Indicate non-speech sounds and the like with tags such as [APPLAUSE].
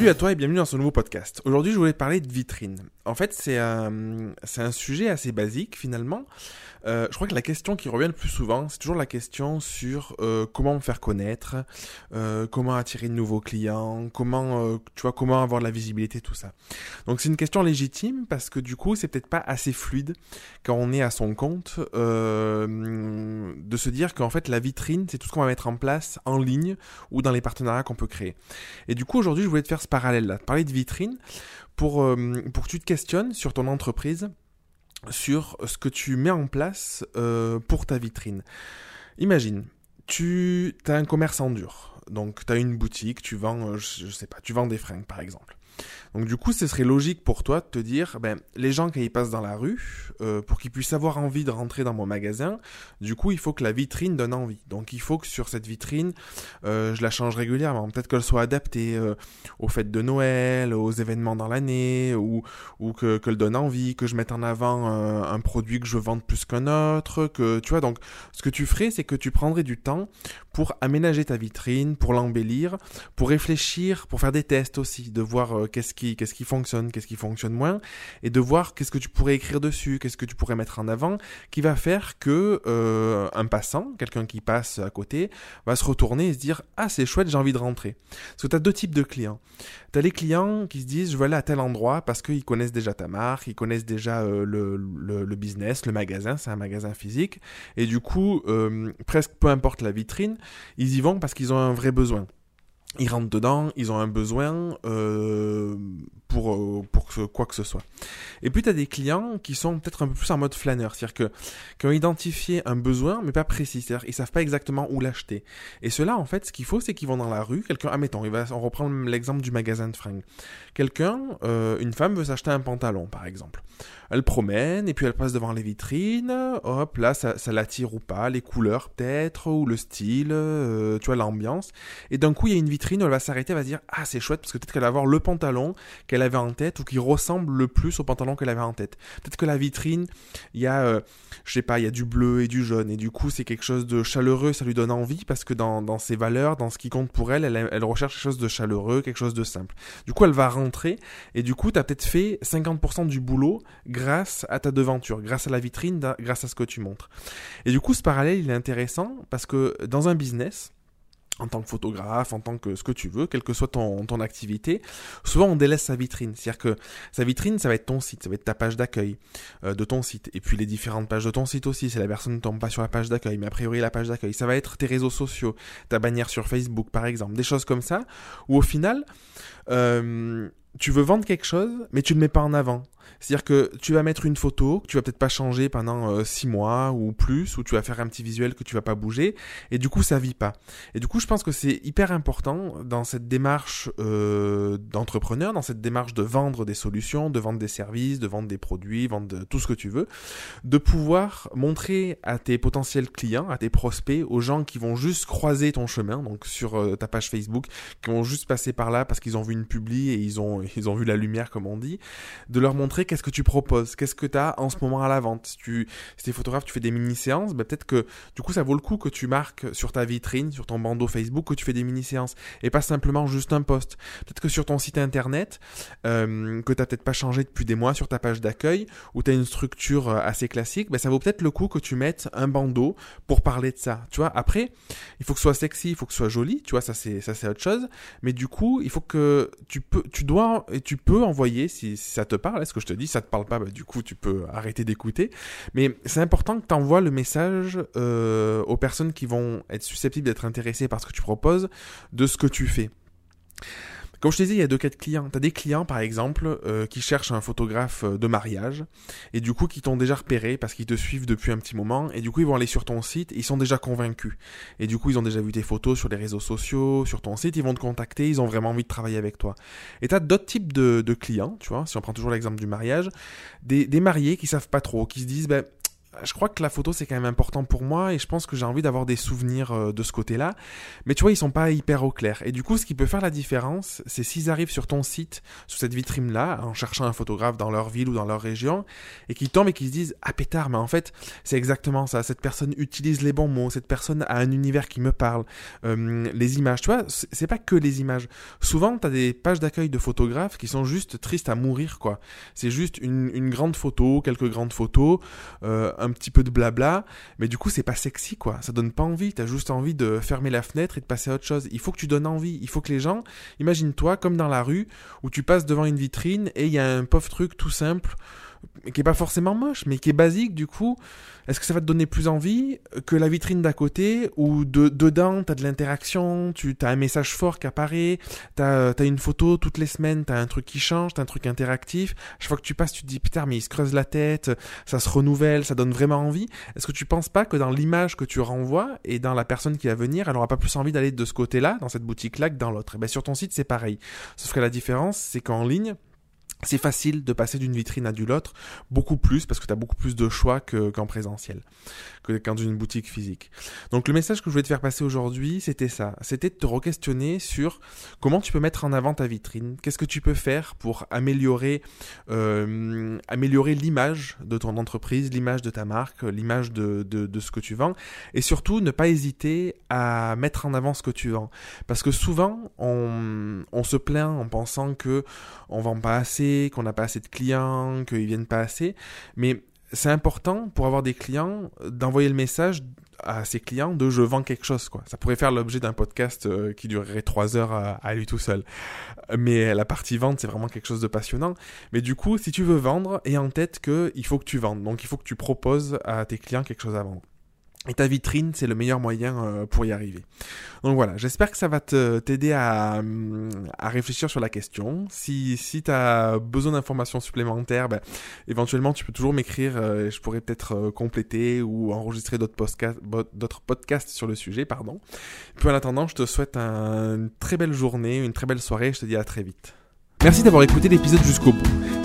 Salut à toi et bienvenue dans ce nouveau podcast. Aujourd'hui, je voulais parler de vitrine. En fait, c'est un, sujet assez basique finalement. Euh, je crois que la question qui revient le plus souvent, c'est toujours la question sur euh, comment me faire connaître, euh, comment attirer de nouveaux clients, comment, tu vois, comment avoir de la visibilité, tout ça. Donc c'est une question légitime parce que du coup, c'est peut-être pas assez fluide quand on est à son compte de se dire qu'en fait la vitrine, c'est tout ce qu'on va mettre en place en ligne ou dans les partenariats qu'on peut créer. Et du coup, aujourd'hui, je voulais te faire ce parallèle-là, parler de vitrine pour, pour que tu te questionnes sur ton entreprise sur ce que tu mets en place euh, pour ta vitrine. Imagine, tu as un commerce en dur. Donc, tu as une boutique, tu vends, euh, je, sais pas, tu vends des fringues par exemple. Donc du coup, ce serait logique pour toi de te dire, ben, les gens ils passent dans la rue, euh, pour qu'ils puissent avoir envie de rentrer dans mon magasin, du coup, il faut que la vitrine donne envie. Donc il faut que sur cette vitrine, euh, je la change régulièrement. Peut-être qu'elle soit adaptée euh, aux fêtes de Noël, aux événements dans l'année, ou, que qu'elle donne envie, que je mette en avant un produit que je vende plus qu'un autre, que tu vois. Donc ce que tu ferais, c'est que tu prendrais du temps pour aménager ta vitrine, pour l'embellir, pour réfléchir, pour faire des tests aussi, de voir euh, qu'est-ce qui, qu'est-ce qui fonctionne, qu'est-ce qui fonctionne moins, et de voir qu'est-ce que tu pourrais écrire dessus, qu'est-ce que tu pourrais mettre en avant, qui va faire que euh, un passant, quelqu'un qui passe à côté, va se retourner et se dire ah c'est chouette, j'ai envie de rentrer. Parce que tu as deux types de clients. Tu as les clients qui se disent je vais aller à tel endroit parce qu'ils connaissent déjà ta marque, ils connaissent déjà euh, le, le, le business, le magasin, c'est un magasin physique, et du coup euh, presque peu importe la vitrine, ils y vont parce qu'ils ont un vrai besoin. Ils rentrent dedans, ils ont un besoin euh, quoi que ce soit. Et puis tu as des clients qui sont peut-être un peu plus en mode flâneur, c'est-à-dire que qui ont identifié un besoin mais pas précis, c'est-à-dire ils savent pas exactement où l'acheter. Et cela en fait, ce qu'il faut, c'est qu'ils vont dans la rue, quelqu'un, admettons, il va, on reprend l'exemple du magasin de fringues. Quelqu'un, euh, une femme veut s'acheter un pantalon par exemple. Elle promène et puis elle passe devant les vitrines, hop là ça, ça l'attire ou pas, les couleurs peut-être ou le style, euh, tu vois l'ambiance. Et d'un coup il y a une vitrine, où elle va s'arrêter, elle va se dire ah c'est chouette parce que peut-être qu'elle va avoir le pantalon qu'elle avait en tête ou qui ressemble le plus au pantalon qu'elle avait en tête. Peut-être que la vitrine, il y a, euh, je sais pas, il y a du bleu et du jaune et du coup c'est quelque chose de chaleureux, ça lui donne envie parce que dans, ses valeurs, dans ce qui compte pour elle, elle, elle recherche quelque chose de chaleureux, quelque chose de simple. Du coup elle va rentrer et du coup tu as peut-être fait 50% du boulot grâce à ta devanture, grâce à la vitrine, grâce à ce que tu montres. Et du coup ce parallèle il est intéressant parce que dans un business, en tant que photographe, en tant que ce que tu veux, quelle que soit ton, activité, souvent on délaisse sa vitrine. C'est-à-dire que sa vitrine, ça va être ton site, ça va être ta page d'accueil euh, de ton site, et puis les différentes pages de ton site aussi, si la personne ne tombe pas sur la page d'accueil, mais a priori la page d'accueil, ça va être tes réseaux sociaux, ta bannière sur Facebook par exemple, des choses comme ça, où au final, euh, tu veux vendre quelque chose, mais tu ne le mets pas en avant. C'est-à-dire que tu vas mettre une photo que tu vas peut-être pas changer pendant euh, six mois ou plus, ou tu vas faire un petit visuel que tu vas pas bouger, et du coup ça vit pas. Et du coup je pense que c'est hyper important dans cette démarche euh, d'entrepreneur, dans cette démarche de vendre des solutions, de vendre des services, de vendre des produits, vendre tout ce que tu veux, de pouvoir montrer à tes potentiels clients, à tes prospects, aux gens qui vont juste croiser ton chemin, donc sur euh, ta page Facebook, qui vont juste passer par là parce qu'ils ont vu une publi et ils ont [LAUGHS] ils ont vu la lumière comme on dit, de leur montrer qu'est-ce que tu proposes, qu'est-ce que tu as en ce moment à la vente. Si tu si es photographe, tu fais des mini-séances, bah peut-être que du coup ça vaut le coup que tu marques sur ta vitrine, sur ton bandeau Facebook, que tu fais des mini-séances et pas simplement juste un post. Peut-être que sur ton site internet, euh, que tu peut-être pas changé depuis des mois sur ta page d'accueil, où tu as une structure euh, assez classique, bah ça vaut peut-être le coup que tu mettes un bandeau pour parler de ça. Tu vois, après, il faut que ce soit sexy, il faut que ce soit joli, tu vois, ça c'est ça c'est autre chose. Mais du coup, il faut que tu peux, tu dois et tu peux envoyer si, si ça te parle. Est-ce que je te dis ça te parle pas, bah, du coup tu peux arrêter d'écouter. Mais c'est important que tu envoies le message euh, aux personnes qui vont être susceptibles d'être intéressées par ce que tu proposes, de ce que tu fais. Comme je te disais, il y a deux cas de clients. Tu as des clients, par exemple, euh, qui cherchent un photographe euh, de mariage, et du coup, qui t'ont déjà repéré parce qu'ils te suivent depuis un petit moment, et du coup, ils vont aller sur ton site, ils sont déjà convaincus. Et du coup, ils ont déjà vu tes photos sur les réseaux sociaux, sur ton site, ils vont te contacter, ils ont vraiment envie de travailler avec toi. Et tu as d'autres types de, de, clients, tu vois, si on prend toujours l'exemple du mariage, des, des mariés qui savent pas trop, qui se disent, ben, je crois que la photo c'est quand même important pour moi et je pense que j'ai envie d'avoir des souvenirs euh, de ce côté-là. Mais tu vois, ils sont pas hyper au clair. Et du coup, ce qui peut faire la différence, c'est s'ils arrivent sur ton site, sous cette vitrine-là, en cherchant un photographe dans leur ville ou dans leur région, et qu'ils tombent et qu'ils se disent Ah pétard, mais en fait, c'est exactement ça. Cette personne utilise les bons mots, cette personne a un univers qui me parle. Les images, tu vois, c'est pas que les images. Souvent, t'as des pages d'accueil de photographes qui sont juste tristes à mourir, quoi. C'est juste une, une, grande photo, quelques grandes photos, euh, un petit peu de blabla, mais du coup c'est pas sexy quoi, ça donne pas envie, t'as juste envie de fermer la fenêtre et de passer à autre chose. Il faut que tu donnes envie, il faut que les gens, imagine-toi comme dans la rue où tu passes devant une vitrine et il y a un pauvre truc tout simple qui est pas forcément moche, mais qui est basique du coup, est-ce que ça va te donner plus envie que la vitrine d'à côté où de, dedans t'as de l'interaction, tu as un message fort qui apparaît, t'as as une photo toutes les semaines, t'as un truc qui change, t'as un truc interactif. Chaque fois que tu passes, tu te dis putain mais il se creuse la tête, ça se renouvelle, ça donne vraiment envie. Est-ce que tu penses pas que dans l'image que tu renvoies et dans la personne qui va venir, elle aura pas plus envie d'aller de ce côté-là, dans cette boutique-là, que dans l'autre? Et eh ben sur ton site c'est pareil. Sauf que la différence c'est qu'en ligne c'est facile de passer d'une vitrine à d'une autre, beaucoup plus, parce que tu as beaucoup plus de choix qu'en présentiel, que dans une boutique physique. Donc le message que je voulais te faire passer aujourd'hui, c'était ça. C'était de te re-questionner sur comment tu peux mettre en avant ta vitrine, qu'est-ce que tu peux faire pour améliorer, euh, améliorer l'image de ton entreprise, l'image de ta marque, l'image de ce que tu vends, et surtout ne pas hésiter à mettre en avant ce que tu vends. Parce que souvent, on, on se plaint en pensant que on vend pas assez, qu'on n'a pas assez de clients, qu'ils viennent pas assez. Mais c'est important pour avoir des clients d'envoyer le message à ses clients de je vends quelque chose quoi. Ça pourrait faire l'objet d'un podcast euh, qui durerait trois heures à, lui tout seul. Mais la partie vente c'est vraiment quelque chose de passionnant. Mais du coup si tu veux vendre, aie en tête que il faut que tu vendes. Donc il faut que tu proposes à tes clients quelque chose à vendre. Et ta vitrine, c'est le meilleur moyen euh, pour y arriver. Donc voilà, j'espère que ça va t'aider à, à, réfléchir sur la question. Si, si tu as besoin d'informations supplémentaires, ben, éventuellement tu peux toujours m'écrire euh, et je pourrais peut-être euh, compléter ou enregistrer d'autres podcasts, sur le sujet. pardon. Puis en attendant, je te souhaite une très belle journée, une très belle soirée. Je te dis à très vite. Merci d'avoir écouté l'épisode jusqu'au bout.